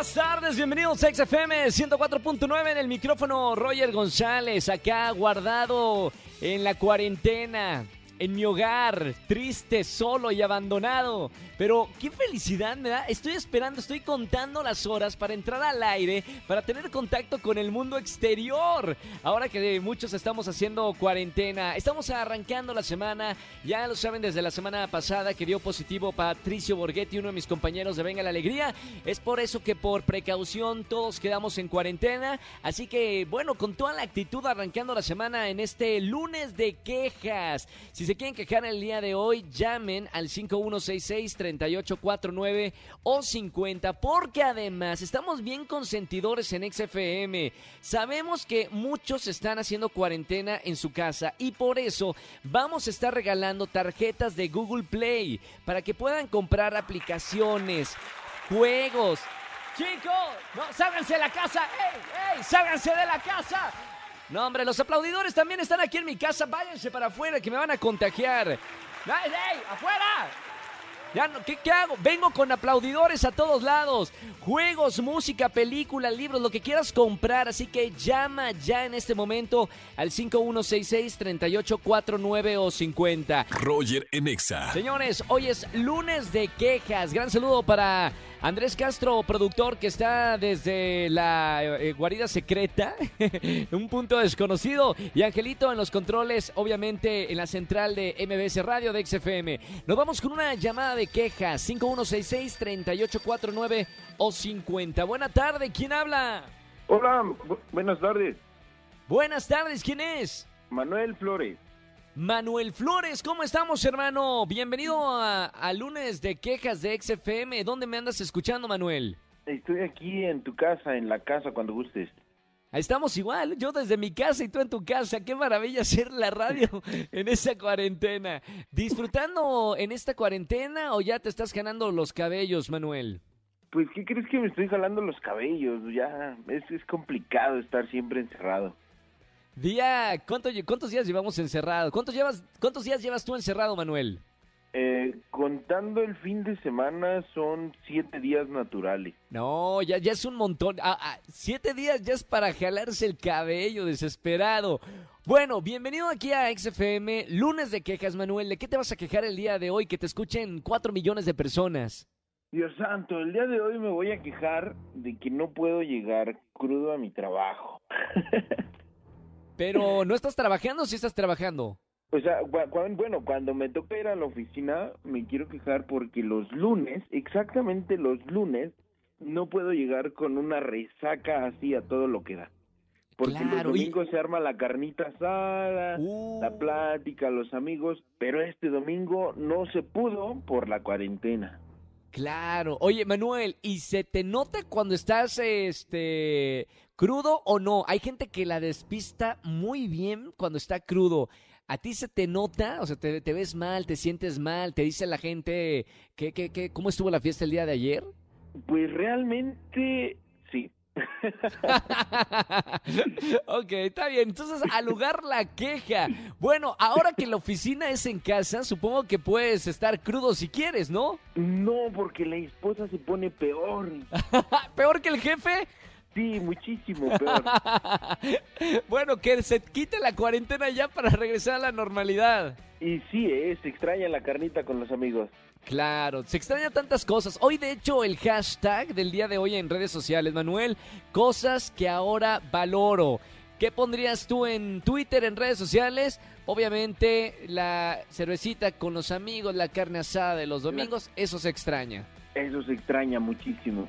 Buenas tardes, bienvenidos a XFM 104.9 en el micrófono Roger González, acá guardado en la cuarentena, en mi hogar, triste, solo y abandonado. Pero qué felicidad me da. Estoy esperando, estoy contando las horas para entrar al aire, para tener contacto con el mundo exterior. Ahora que muchos estamos haciendo cuarentena, estamos arrancando la semana. Ya lo saben desde la semana pasada que dio positivo Patricio Borghetti, uno de mis compañeros de Venga la Alegría. Es por eso que por precaución todos quedamos en cuarentena. Así que bueno, con toda la actitud arrancando la semana en este lunes de quejas. Se quieren quejar el día de hoy, llamen al 5166 3849 o 50, porque además estamos bien consentidores en XFM. Sabemos que muchos están haciendo cuarentena en su casa y por eso vamos a estar regalando tarjetas de Google Play para que puedan comprar aplicaciones, juegos. Chicos, no, sálganse de la casa, ¡ey, ey! ¡Sálganse de la casa! No, hombre, los aplaudidores también están aquí en mi casa. Váyanse para afuera que me van a contagiar. ¡Afuera! Ya no, ¿qué, ¿qué, hago? Vengo con aplaudidores a todos lados. Juegos, música, películas, libros, lo que quieras comprar. Así que llama ya en este momento al 5166-3849 o 50. Roger Enexa. Señores, hoy es lunes de quejas. Gran saludo para Andrés Castro, productor que está desde la eh, guarida secreta, un punto desconocido. Y Angelito en los controles, obviamente en la central de MBS Radio de XFM. Nos vamos con una llamada de quejas: 5166-3849 o 50. Buena tarde, ¿quién habla? Hola, bu buenas tardes. Buenas tardes, ¿quién es? Manuel Flores. Manuel Flores, ¿cómo estamos, hermano? Bienvenido a, a, lunes de quejas de XFM. ¿Dónde me andas escuchando, Manuel? Estoy aquí en tu casa, en la casa, cuando gustes. Estamos igual, yo desde mi casa y tú en tu casa. Qué maravilla hacer la radio en esta cuarentena. ¿Disfrutando en esta cuarentena o ya te estás ganando los cabellos, Manuel? Pues, ¿qué crees que me estoy jalando los cabellos? Ya es, es complicado estar siempre encerrado. Día, ¿cuánto, ¿cuántos días llevamos llevas, ¿Cuántos días llevas tú encerrado, Manuel? Eh, contando el fin de semana son siete días naturales. No, ya, ya es un montón. Ah, ah, siete días ya es para jalarse el cabello, desesperado. Bueno, bienvenido aquí a XFM, lunes de quejas, Manuel. ¿De qué te vas a quejar el día de hoy que te escuchen cuatro millones de personas? Dios santo, el día de hoy me voy a quejar de que no puedo llegar crudo a mi trabajo. Pero no estás trabajando o sí estás trabajando? O sea, bueno, cuando me toca ir a la oficina, me quiero quejar porque los lunes, exactamente los lunes, no puedo llegar con una resaca así a todo lo que da. Porque claro, los domingos y... se arma la carnita asada, uh... la plática, los amigos, pero este domingo no se pudo por la cuarentena. Claro. Oye, Manuel, ¿y se te nota cuando estás este crudo o no? Hay gente que la despista muy bien cuando está crudo. ¿A ti se te nota? O sea, te, te ves mal, te sientes mal, te dice la gente que, que, que, cómo estuvo la fiesta el día de ayer? Pues realmente sí. ok, está bien. Entonces, al lugar la queja. Bueno, ahora que la oficina es en casa, supongo que puedes estar crudo si quieres, ¿no? No, porque la esposa se pone peor. ¿Peor que el jefe? Sí, muchísimo peor. bueno, que se quite la cuarentena ya para regresar a la normalidad. Y sí, eh, se extraña la carnita con los amigos. Claro, se extraña tantas cosas. Hoy, de hecho, el hashtag del día de hoy en redes sociales, Manuel, cosas que ahora valoro. ¿Qué pondrías tú en Twitter, en redes sociales? Obviamente, la cervecita con los amigos, la carne asada de los domingos, eso se extraña. Eso se extraña muchísimo.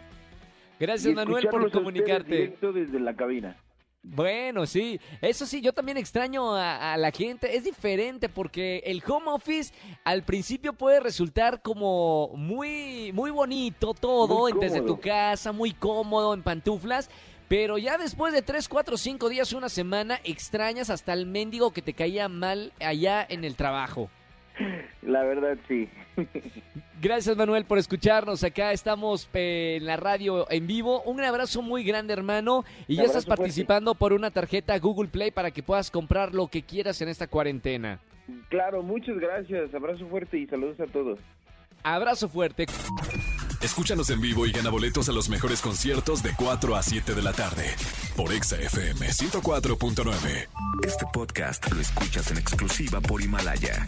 Gracias, Manuel, por comunicarte. Directo desde la cabina. Bueno, sí, eso sí, yo también extraño a, a, la gente. Es diferente porque el home office al principio puede resultar como muy, muy bonito todo, muy desde tu casa, muy cómodo, en pantuflas. Pero ya después de 3, 4, 5 días, una semana, extrañas hasta el mendigo que te caía mal allá en el trabajo. La verdad, sí. Gracias Manuel por escucharnos. Acá estamos eh, en la radio en vivo. Un abrazo muy grande hermano. Y ya estás participando por una tarjeta Google Play para que puedas comprar lo que quieras en esta cuarentena. Claro, muchas gracias. Abrazo fuerte y saludos a todos. Abrazo fuerte. Escúchanos en vivo y gana boletos a los mejores conciertos de 4 a 7 de la tarde por Exa FM 104.9. Este podcast lo escuchas en exclusiva por Himalaya.